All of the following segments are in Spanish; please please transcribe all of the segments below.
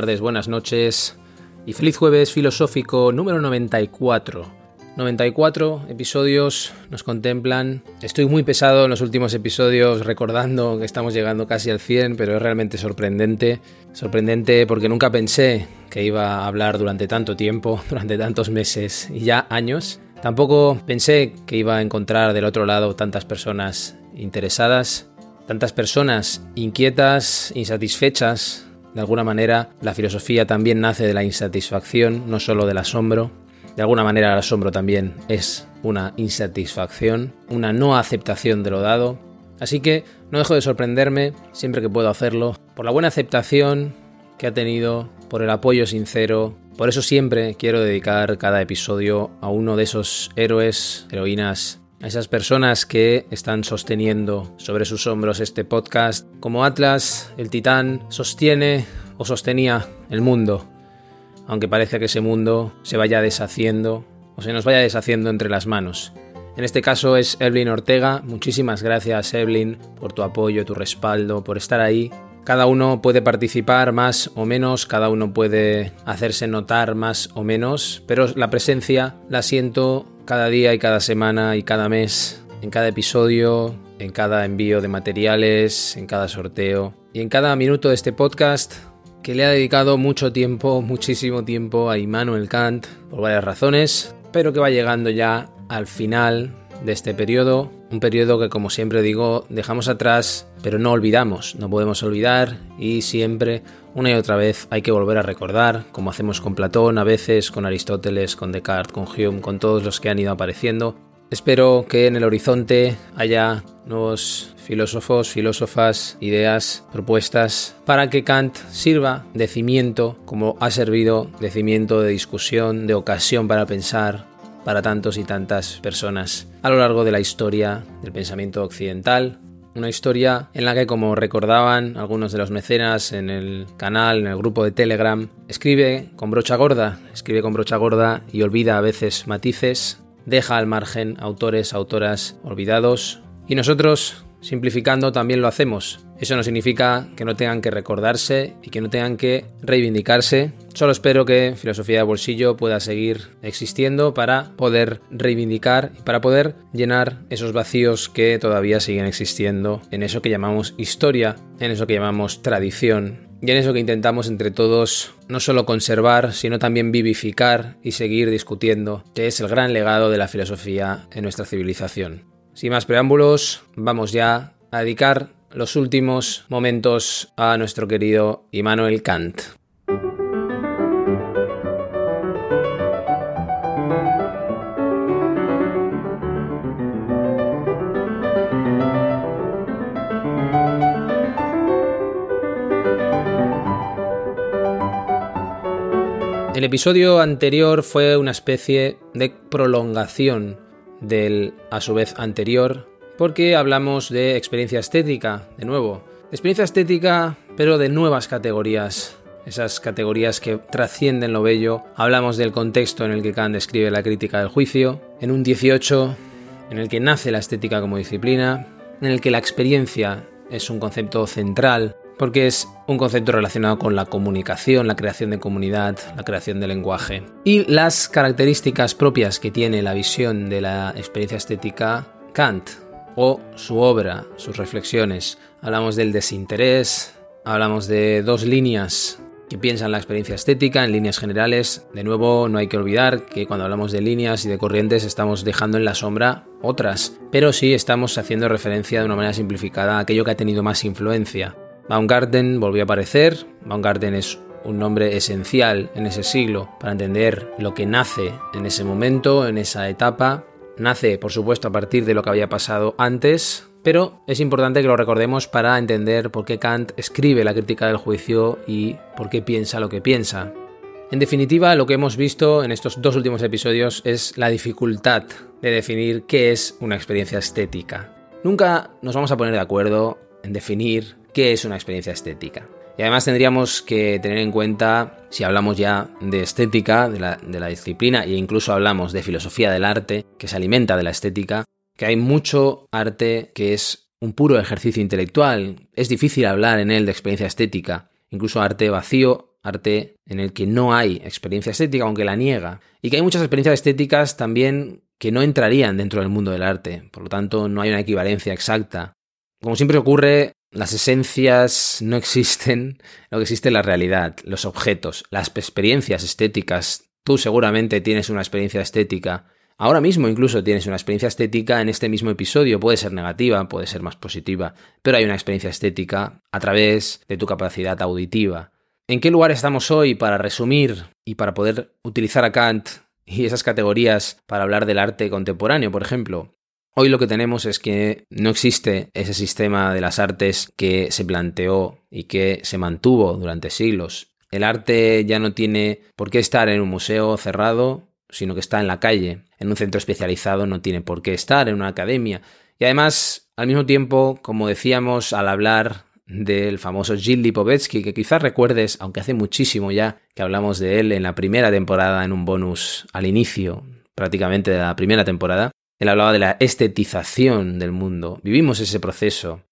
Tardes, buenas noches y feliz jueves filosófico número 94. 94 episodios nos contemplan. Estoy muy pesado en los últimos episodios recordando que estamos llegando casi al 100, pero es realmente sorprendente. Sorprendente porque nunca pensé que iba a hablar durante tanto tiempo, durante tantos meses y ya años. Tampoco pensé que iba a encontrar del otro lado tantas personas interesadas, tantas personas inquietas, insatisfechas de alguna manera, la filosofía también nace de la insatisfacción, no solo del asombro. De alguna manera, el asombro también es una insatisfacción, una no aceptación de lo dado. Así que no dejo de sorprenderme, siempre que puedo hacerlo, por la buena aceptación que ha tenido, por el apoyo sincero. Por eso siempre quiero dedicar cada episodio a uno de esos héroes, heroínas a esas personas que están sosteniendo sobre sus hombros este podcast, como Atlas, el titán, sostiene o sostenía el mundo, aunque parece que ese mundo se vaya deshaciendo o se nos vaya deshaciendo entre las manos. En este caso es Evelyn Ortega. Muchísimas gracias Evelyn por tu apoyo, tu respaldo, por estar ahí. Cada uno puede participar más o menos, cada uno puede hacerse notar más o menos, pero la presencia la siento cada día y cada semana y cada mes, en cada episodio, en cada envío de materiales, en cada sorteo y en cada minuto de este podcast que le ha dedicado mucho tiempo, muchísimo tiempo a Immanuel Kant por varias razones, pero que va llegando ya al final de este periodo, un periodo que como siempre digo dejamos atrás, pero no olvidamos, no podemos olvidar y siempre una y otra vez hay que volver a recordar, como hacemos con Platón, a veces con Aristóteles, con Descartes, con Hume, con todos los que han ido apareciendo. Espero que en el horizonte haya nuevos filósofos, filósofas, ideas, propuestas para que Kant sirva de cimiento, como ha servido de cimiento de discusión, de ocasión para pensar para tantos y tantas personas a lo largo de la historia del pensamiento occidental, una historia en la que, como recordaban algunos de los mecenas en el canal, en el grupo de Telegram, escribe con brocha gorda, escribe con brocha gorda y olvida a veces matices, deja al margen autores, autoras olvidados. Y nosotros, simplificando, también lo hacemos. Eso no significa que no tengan que recordarse y que no tengan que reivindicarse. Solo espero que Filosofía de Bolsillo pueda seguir existiendo para poder reivindicar y para poder llenar esos vacíos que todavía siguen existiendo en eso que llamamos historia, en eso que llamamos tradición y en eso que intentamos entre todos no solo conservar, sino también vivificar y seguir discutiendo, que es el gran legado de la filosofía en nuestra civilización. Sin más preámbulos, vamos ya a dedicar los últimos momentos a nuestro querido Immanuel Kant. El episodio anterior fue una especie de prolongación del a su vez anterior porque hablamos de experiencia estética, de nuevo. experiencia estética, pero de nuevas categorías. Esas categorías que trascienden lo bello. Hablamos del contexto en el que Kant describe la crítica del juicio. En un 18, en el que nace la estética como disciplina. En el que la experiencia es un concepto central porque es un concepto relacionado con la comunicación, la creación de comunidad, la creación de lenguaje. Y las características propias que tiene la visión de la experiencia estética Kant, o su obra, sus reflexiones. Hablamos del desinterés, hablamos de dos líneas que piensan la experiencia estética en líneas generales. De nuevo, no hay que olvidar que cuando hablamos de líneas y de corrientes estamos dejando en la sombra otras, pero sí estamos haciendo referencia de una manera simplificada a aquello que ha tenido más influencia. Baumgarten volvió a aparecer. Baumgarten es un nombre esencial en ese siglo para entender lo que nace en ese momento, en esa etapa. Nace, por supuesto, a partir de lo que había pasado antes, pero es importante que lo recordemos para entender por qué Kant escribe la crítica del juicio y por qué piensa lo que piensa. En definitiva, lo que hemos visto en estos dos últimos episodios es la dificultad de definir qué es una experiencia estética. Nunca nos vamos a poner de acuerdo en definir qué es una experiencia estética. Y además tendríamos que tener en cuenta, si hablamos ya de estética, de la, de la, disciplina, e incluso hablamos de filosofía del arte, que se alimenta de la estética, que hay mucho arte que es un puro ejercicio intelectual. Es difícil hablar en él de experiencia estética, incluso arte vacío, arte en el que no hay experiencia estética, aunque la niega. Y que hay muchas experiencias estéticas también que no entrarían dentro del mundo del arte. Por lo tanto, no hay una equivalencia exacta. Como siempre ocurre, las esencias no existen, lo que existe es la realidad, los objetos, las experiencias estéticas. Tú seguramente tienes una experiencia estética Ahora mismo incluso tienes una experiencia estética en este mismo episodio, puede ser negativa, puede ser más positiva, pero hay una experiencia estética a través de tu capacidad auditiva. ¿En qué lugar estamos hoy para resumir y para poder utilizar a Kant y esas categorías para hablar del arte contemporáneo, por ejemplo? Hoy lo que tenemos es que no existe ese sistema de las artes que se planteó y que se mantuvo durante siglos. El arte ya no tiene por qué estar en un museo cerrado sino que está en la calle, en un centro especializado, no tiene por qué estar en una academia. Y además, al mismo tiempo, como decíamos al hablar del famoso Gilles Lipovetsky, que quizás recuerdes, aunque hace muchísimo ya que hablamos de él en la primera temporada, en un bonus al inicio prácticamente de la primera temporada, él hablaba de la estetización del mundo. Vivimos ese proceso.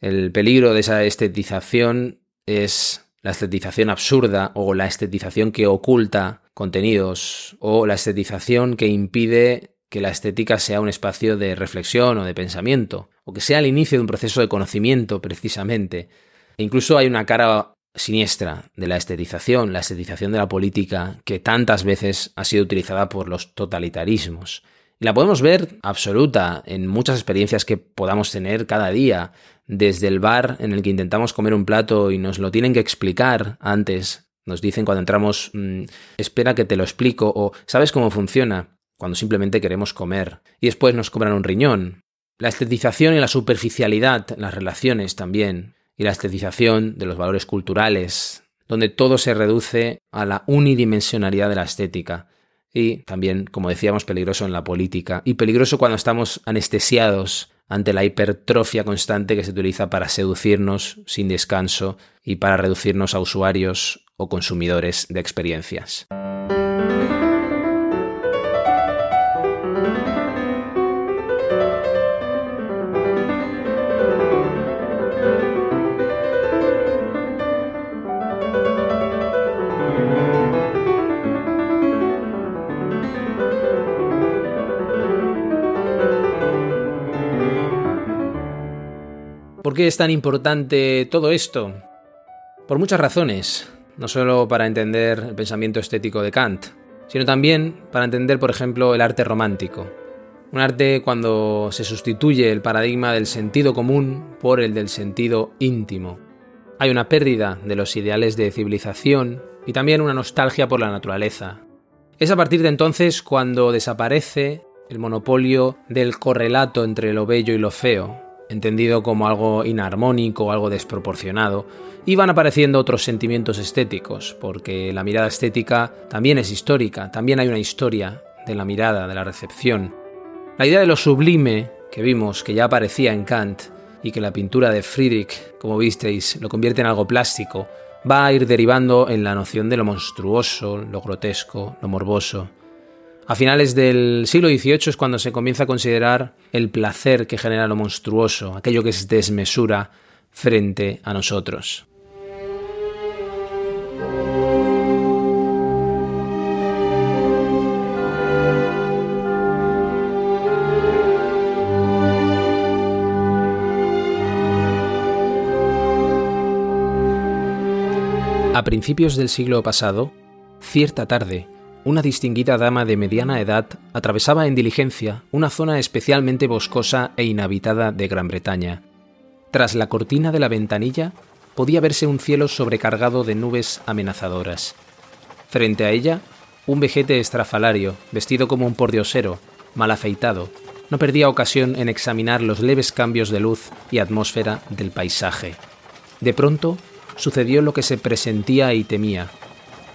El peligro de esa estetización es la estetización absurda o la estetización que oculta contenidos o la estetización que impide que la estética sea un espacio de reflexión o de pensamiento, o que sea el inicio de un proceso de conocimiento precisamente. E incluso hay una cara siniestra de la estetización, la estetización de la política, que tantas veces ha sido utilizada por los totalitarismos. Y la podemos ver absoluta en muchas experiencias que podamos tener cada día, desde el bar en el que intentamos comer un plato y nos lo tienen que explicar antes nos dicen cuando entramos, mm, espera que te lo explico o ¿sabes cómo funciona? Cuando simplemente queremos comer. Y después nos cobran un riñón. La estetización y la superficialidad, las relaciones también. Y la estetización de los valores culturales, donde todo se reduce a la unidimensionalidad de la estética. Y también, como decíamos, peligroso en la política. Y peligroso cuando estamos anestesiados ante la hipertrofia constante que se utiliza para seducirnos sin descanso y para reducirnos a usuarios o consumidores de experiencias. Qué es tan importante todo esto? Por muchas razones no solo para entender el pensamiento estético de Kant, sino también para entender, por ejemplo, el arte romántico. Un arte cuando se sustituye el paradigma del sentido común por el del sentido íntimo. Hay una pérdida de los ideales de civilización y también una nostalgia por la naturaleza. Es a partir de entonces cuando desaparece el monopolio del correlato entre lo bello y lo feo, entendido como algo inarmónico, algo desproporcionado, y van apareciendo otros sentimientos estéticos, porque la mirada estética también es histórica, también hay una historia de la mirada, de la recepción. La idea de lo sublime que vimos, que ya aparecía en Kant, y que la pintura de Friedrich, como visteis, lo convierte en algo plástico, va a ir derivando en la noción de lo monstruoso, lo grotesco, lo morboso. A finales del siglo XVIII es cuando se comienza a considerar el placer que genera lo monstruoso, aquello que es desmesura frente a nosotros. A principios del siglo pasado, cierta tarde, una distinguida dama de mediana edad atravesaba en diligencia una zona especialmente boscosa e inhabitada de Gran Bretaña. Tras la cortina de la ventanilla podía verse un cielo sobrecargado de nubes amenazadoras. Frente a ella, un vejete estrafalario, vestido como un pordiosero, mal afeitado, no perdía ocasión en examinar los leves cambios de luz y atmósfera del paisaje. De pronto, sucedió lo que se presentía y temía.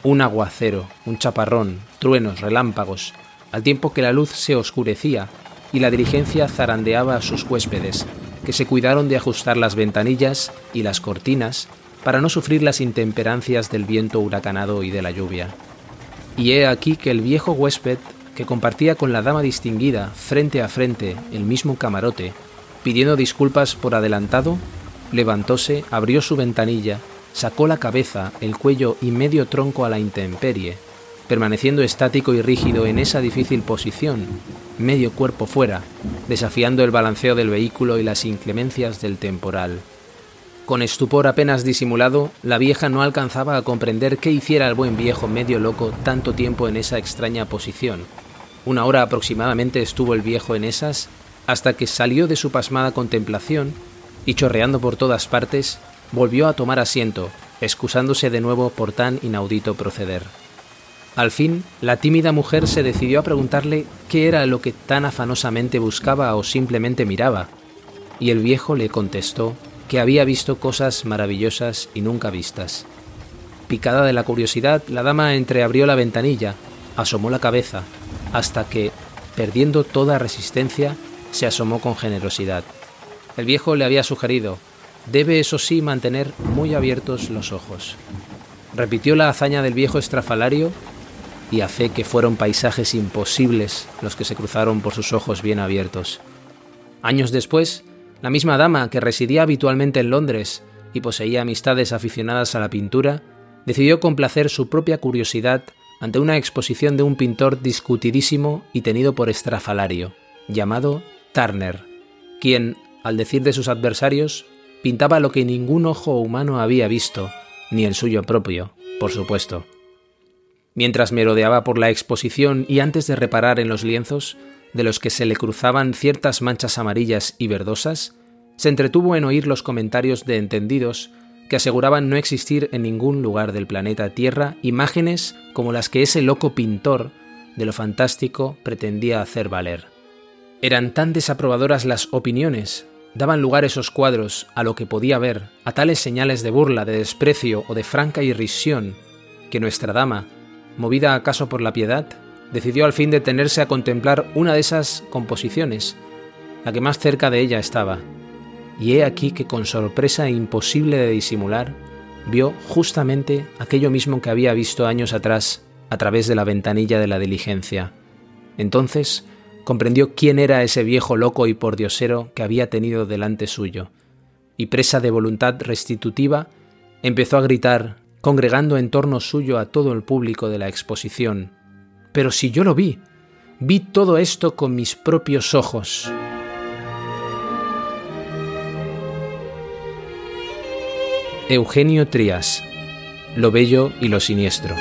Un aguacero, un chaparrón, truenos, relámpagos, al tiempo que la luz se oscurecía y la diligencia zarandeaba a sus huéspedes, que se cuidaron de ajustar las ventanillas y las cortinas para no sufrir las intemperancias del viento huracanado y de la lluvia. Y he aquí que el viejo huésped, que compartía con la dama distinguida frente a frente el mismo camarote, pidiendo disculpas por adelantado, levantóse, abrió su ventanilla, sacó la cabeza, el cuello y medio tronco a la intemperie, permaneciendo estático y rígido en esa difícil posición, medio cuerpo fuera, desafiando el balanceo del vehículo y las inclemencias del temporal. Con estupor apenas disimulado, la vieja no alcanzaba a comprender qué hiciera el buen viejo medio loco tanto tiempo en esa extraña posición. Una hora aproximadamente estuvo el viejo en esas, hasta que salió de su pasmada contemplación y chorreando por todas partes, volvió a tomar asiento, excusándose de nuevo por tan inaudito proceder. Al fin, la tímida mujer se decidió a preguntarle qué era lo que tan afanosamente buscaba o simplemente miraba, y el viejo le contestó que había visto cosas maravillosas y nunca vistas. Picada de la curiosidad, la dama entreabrió la ventanilla, asomó la cabeza, hasta que, perdiendo toda resistencia, se asomó con generosidad. El viejo le había sugerido, debe eso sí mantener muy abiertos los ojos. Repitió la hazaña del viejo estrafalario y a fe que fueron paisajes imposibles los que se cruzaron por sus ojos bien abiertos. Años después, la misma dama que residía habitualmente en Londres y poseía amistades aficionadas a la pintura, decidió complacer su propia curiosidad ante una exposición de un pintor discutidísimo y tenido por estrafalario, llamado Turner, quien, al decir de sus adversarios, pintaba lo que ningún ojo humano había visto, ni el suyo propio, por supuesto. Mientras merodeaba por la exposición y antes de reparar en los lienzos, de los que se le cruzaban ciertas manchas amarillas y verdosas, se entretuvo en oír los comentarios de entendidos que aseguraban no existir en ningún lugar del planeta Tierra imágenes como las que ese loco pintor de lo fantástico pretendía hacer valer. Eran tan desaprobadoras las opiniones, daban lugar esos cuadros a lo que podía ver, a tales señales de burla, de desprecio o de franca irrisión, que nuestra dama, movida acaso por la piedad, decidió al fin detenerse a contemplar una de esas composiciones, la que más cerca de ella estaba, y he aquí que con sorpresa imposible de disimular, vio justamente aquello mismo que había visto años atrás a través de la ventanilla de la diligencia. Entonces comprendió quién era ese viejo loco y pordiosero que había tenido delante suyo, y presa de voluntad restitutiva, empezó a gritar congregando en torno suyo a todo el público de la exposición. Pero si yo lo vi, vi todo esto con mis propios ojos. Eugenio Trías, Lo Bello y lo Siniestro.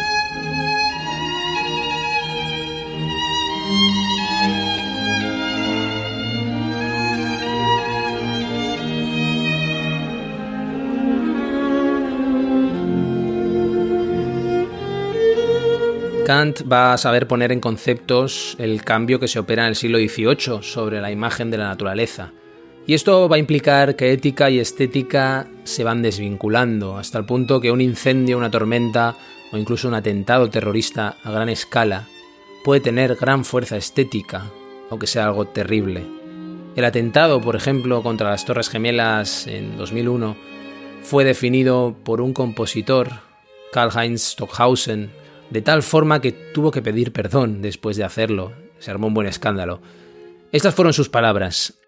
Kant va a saber poner en conceptos el cambio que se opera en el siglo XVIII sobre la imagen de la naturaleza. Y esto va a implicar que ética y estética se van desvinculando, hasta el punto que un incendio, una tormenta o incluso un atentado terrorista a gran escala puede tener gran fuerza estética, aunque sea algo terrible. El atentado, por ejemplo, contra las Torres Gemelas en 2001 fue definido por un compositor, Karl-Heinz Stockhausen, de tal forma que tuvo que pedir perdón después de hacerlo. Se armó un buen escándalo. Estas fueron sus palabras.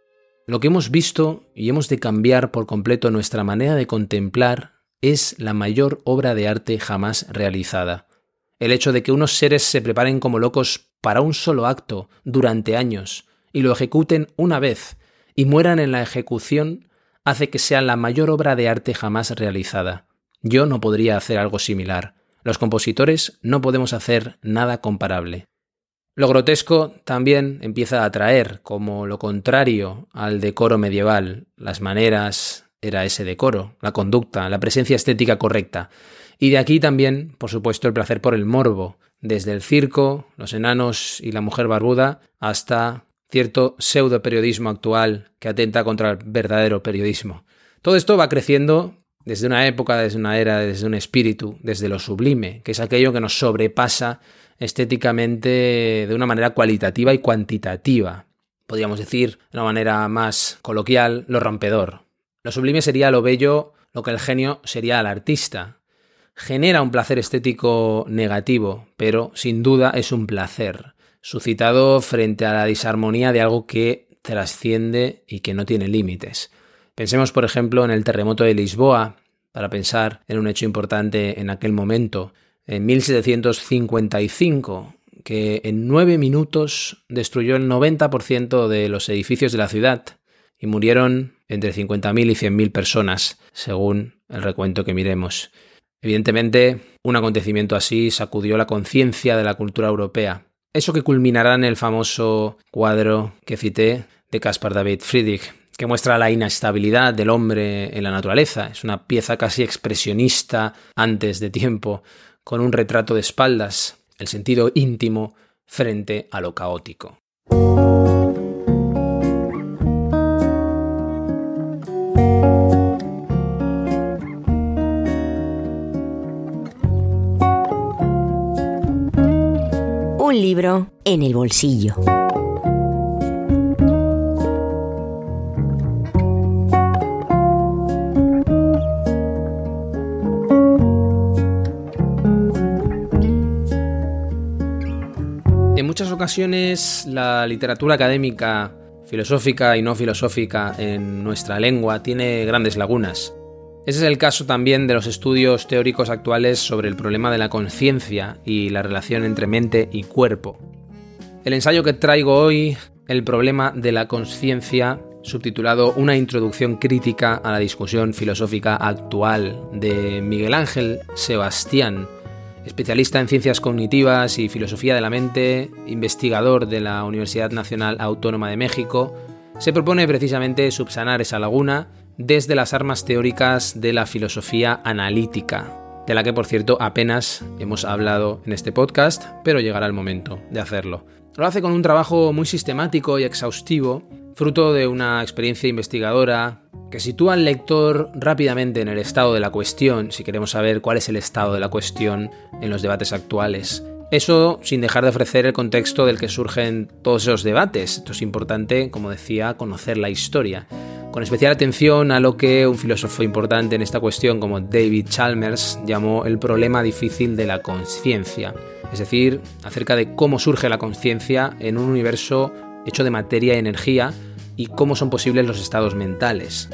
Lo que hemos visto y hemos de cambiar por completo nuestra manera de contemplar es la mayor obra de arte jamás realizada. El hecho de que unos seres se preparen como locos para un solo acto durante años y lo ejecuten una vez y mueran en la ejecución hace que sea la mayor obra de arte jamás realizada. Yo no podría hacer algo similar. Los compositores no podemos hacer nada comparable. Lo grotesco también empieza a atraer, como lo contrario al decoro medieval, las maneras, era ese decoro, la conducta, la presencia estética correcta. Y de aquí también, por supuesto, el placer por el morbo, desde el circo, los enanos y la mujer barbuda, hasta cierto pseudo periodismo actual que atenta contra el verdadero periodismo. Todo esto va creciendo desde una época, desde una era, desde un espíritu, desde lo sublime, que es aquello que nos sobrepasa estéticamente de una manera cualitativa y cuantitativa. Podríamos decir, de una manera más coloquial, lo rompedor. Lo sublime sería lo bello, lo que el genio sería el artista. Genera un placer estético negativo, pero sin duda es un placer, suscitado frente a la disarmonía de algo que trasciende y que no tiene límites. Pensemos, por ejemplo, en el terremoto de Lisboa, para pensar en un hecho importante en aquel momento, en 1755, que en nueve minutos destruyó el 90% de los edificios de la ciudad y murieron entre 50.000 y 100.000 personas, según el recuento que miremos. Evidentemente, un acontecimiento así sacudió la conciencia de la cultura europea. Eso que culminará en el famoso cuadro que cité de Caspar David Friedrich, que muestra la inestabilidad del hombre en la naturaleza. Es una pieza casi expresionista antes de tiempo, con un retrato de espaldas, el sentido íntimo frente a lo caótico. Un libro en el bolsillo. Ocasiones la literatura académica, filosófica y no filosófica en nuestra lengua tiene grandes lagunas. Ese es el caso también de los estudios teóricos actuales sobre el problema de la conciencia y la relación entre mente y cuerpo. El ensayo que traigo hoy, El problema de la conciencia, subtitulado Una introducción crítica a la discusión filosófica actual, de Miguel Ángel Sebastián, especialista en ciencias cognitivas y filosofía de la mente, investigador de la Universidad Nacional Autónoma de México, se propone precisamente subsanar esa laguna desde las armas teóricas de la filosofía analítica, de la que por cierto apenas hemos hablado en este podcast, pero llegará el momento de hacerlo. Lo hace con un trabajo muy sistemático y exhaustivo, fruto de una experiencia investigadora que sitúa al lector rápidamente en el estado de la cuestión, si queremos saber cuál es el estado de la cuestión en los debates actuales. Eso sin dejar de ofrecer el contexto del que surgen todos esos debates. Esto es importante, como decía, conocer la historia. Con especial atención a lo que un filósofo importante en esta cuestión como David Chalmers llamó el problema difícil de la conciencia. Es decir, acerca de cómo surge la conciencia en un universo hecho de materia y energía y cómo son posibles los estados mentales.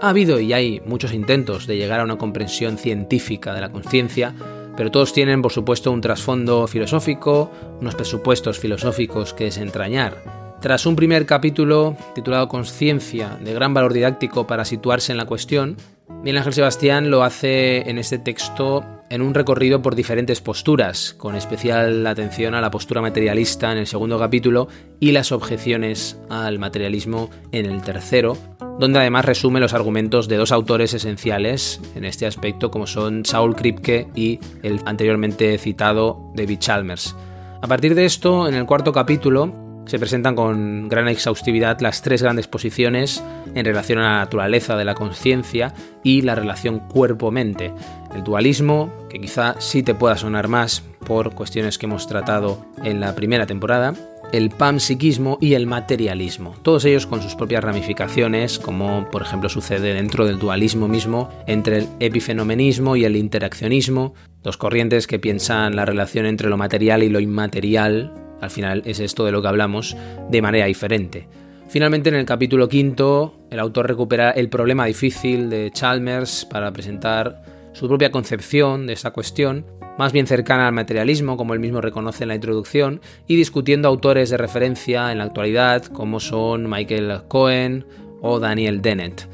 Ha habido y hay muchos intentos de llegar a una comprensión científica de la conciencia, pero todos tienen por supuesto un trasfondo filosófico, unos presupuestos filosóficos que desentrañar. Tras un primer capítulo titulado Conciencia, de gran valor didáctico para situarse en la cuestión, Miguel Ángel Sebastián lo hace en este texto en un recorrido por diferentes posturas, con especial atención a la postura materialista en el segundo capítulo y las objeciones al materialismo en el tercero, donde además resume los argumentos de dos autores esenciales en este aspecto, como son Saul Kripke y el anteriormente citado David Chalmers. A partir de esto, en el cuarto capítulo, se presentan con gran exhaustividad las tres grandes posiciones en relación a la naturaleza de la conciencia y la relación cuerpo-mente. El dualismo, que quizá sí te pueda sonar más por cuestiones que hemos tratado en la primera temporada, el panpsiquismo y el materialismo, todos ellos con sus propias ramificaciones, como por ejemplo sucede dentro del dualismo mismo entre el epifenomenismo y el interaccionismo, dos corrientes que piensan la relación entre lo material y lo inmaterial al final es esto de lo que hablamos de manera diferente. Finalmente, en el capítulo quinto, el autor recupera el problema difícil de Chalmers para presentar su propia concepción de esta cuestión, más bien cercana al materialismo, como él mismo reconoce en la introducción, y discutiendo autores de referencia en la actualidad, como son Michael Cohen o Daniel Dennett.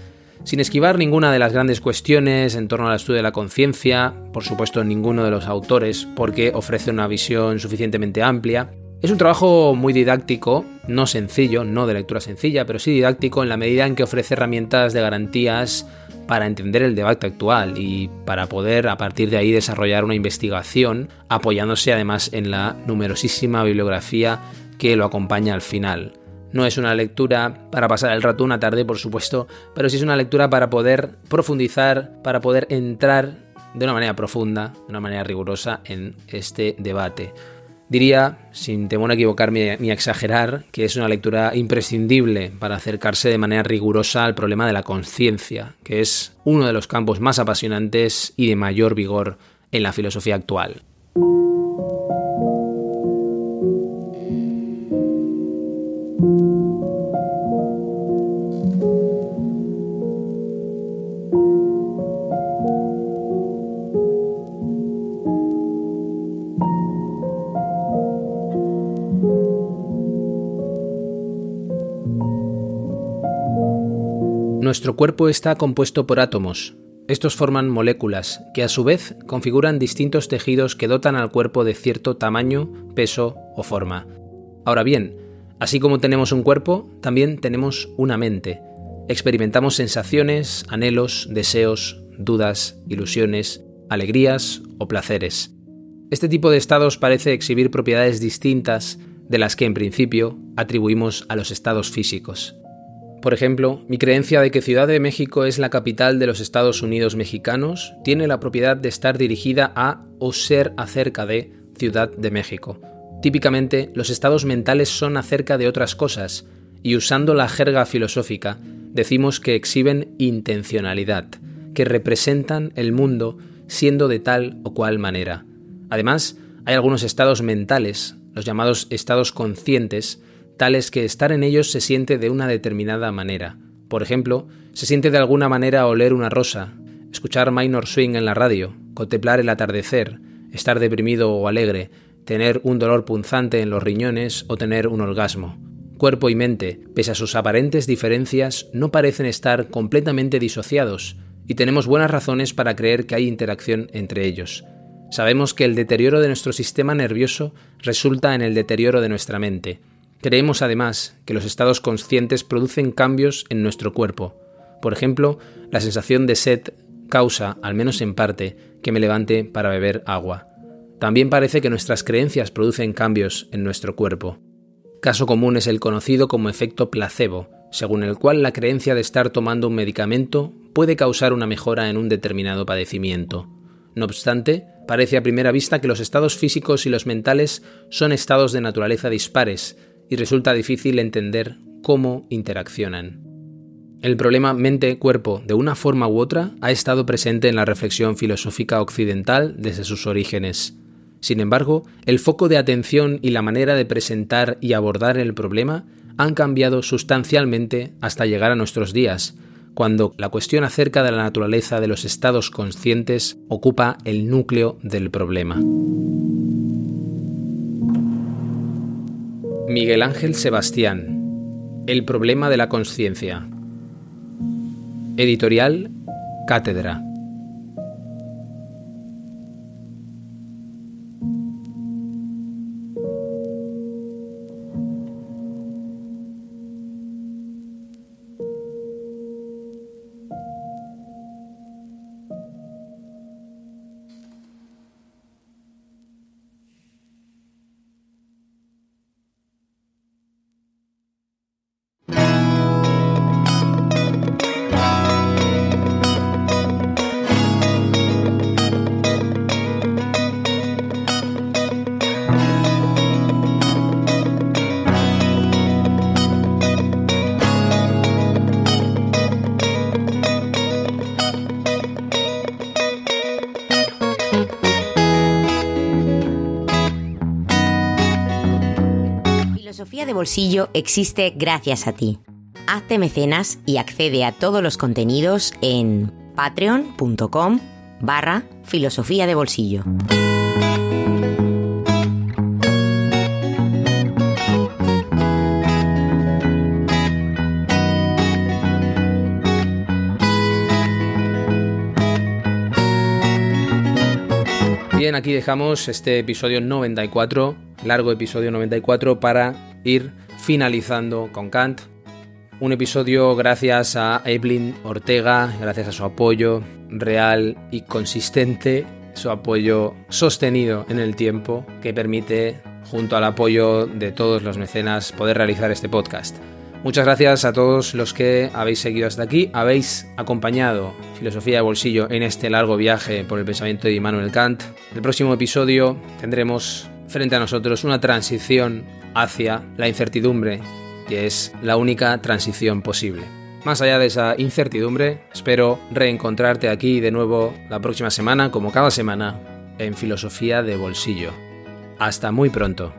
Sin esquivar ninguna de las grandes cuestiones en torno al estudio de la conciencia, por supuesto ninguno de los autores, porque ofrece una visión suficientemente amplia, Es un trabajo muy didáctico, no sencillo, no de lectura sencilla, pero sí didáctico en la medida en que ofrece herramientas de garantías para entender el debate actual y para poder a partir de ahí desarrollar una investigación apoyándose además en la numerosísima bibliografía que lo acompaña al final. No es una lectura para pasar el rato una tarde, por supuesto, pero sí es una lectura para poder profundizar, para poder entrar de una manera profunda, de una manera rigurosa en este debate. Diría, sin temor a equivocarme ni a exagerar, que es una lectura imprescindible para acercarse de manera rigurosa al problema de la conciencia, que es uno de los campos más apasionantes y de mayor vigor en la filosofía actual. Nuestro cuerpo está compuesto por átomos. Estos forman moléculas, que a su vez configuran distintos tejidos que dotan al cuerpo de cierto tamaño, peso o forma. Ahora bien, así como tenemos un cuerpo, también tenemos una mente. Experimentamos sensaciones, anhelos, deseos, dudas, ilusiones, alegrías o placeres. Este tipo de estados parece exhibir propiedades distintas de las que en principio atribuimos a los estados físicos. Por ejemplo, mi creencia de que Ciudad de México es la capital de los Estados Unidos mexicanos tiene la propiedad de estar dirigida a o ser acerca de Ciudad de México. Típicamente, los estados mentales son acerca de otras cosas, y usando la jerga filosófica, decimos que exhiben intencionalidad, que representan el mundo siendo de tal o cual manera. Además, hay algunos estados mentales, los llamados estados conscientes, tales que estar en ellos se siente de una determinada manera. Por ejemplo, se siente de alguna manera oler una rosa, escuchar minor swing en la radio, contemplar el atardecer, estar deprimido o alegre, tener un dolor punzante en los riñones o tener un orgasmo. Cuerpo y mente, pese a sus aparentes diferencias, no parecen estar completamente disociados, y tenemos buenas razones para creer que hay interacción entre ellos. Sabemos que el deterioro de nuestro sistema nervioso resulta en el deterioro de nuestra mente, Creemos además que los estados conscientes producen cambios en nuestro cuerpo. Por ejemplo, la sensación de sed causa, al menos en parte, que me levante para beber agua. También parece que nuestras creencias producen cambios en nuestro cuerpo. Caso común es el conocido como efecto placebo, según el cual la creencia de estar tomando un medicamento puede causar una mejora en un determinado padecimiento. No obstante, parece a primera vista que los estados físicos y los mentales son estados de naturaleza dispares, y resulta difícil entender cómo interaccionan. El problema mente-cuerpo, de una forma u otra, ha estado presente en la reflexión filosófica occidental desde sus orígenes. Sin embargo, el foco de atención y la manera de presentar y abordar el problema han cambiado sustancialmente hasta llegar a nuestros días, cuando la cuestión acerca de la naturaleza de los estados conscientes ocupa el núcleo del problema. Miguel Ángel Sebastián. El problema de la conciencia. Editorial Cátedra. De Bolsillo existe gracias a ti. Hazte mecenas y accede a todos los contenidos en patreon.com barra filosofía de bolsillo. Bien, aquí dejamos este episodio 94 largo episodio 94 para ir finalizando con Kant. Un episodio gracias a Evelyn Ortega, gracias a su apoyo real y consistente, su apoyo sostenido en el tiempo que permite, junto al apoyo de todos los mecenas, poder realizar este podcast. Muchas gracias a todos los que habéis seguido hasta aquí, habéis acompañado Filosofía de Bolsillo en este largo viaje por el pensamiento de Immanuel Kant. El próximo episodio tendremos frente a nosotros una transición hacia la incertidumbre, que es la única transición posible. Más allá de esa incertidumbre, espero reencontrarte aquí de nuevo la próxima semana, como cada semana, en Filosofía de Bolsillo. Hasta muy pronto.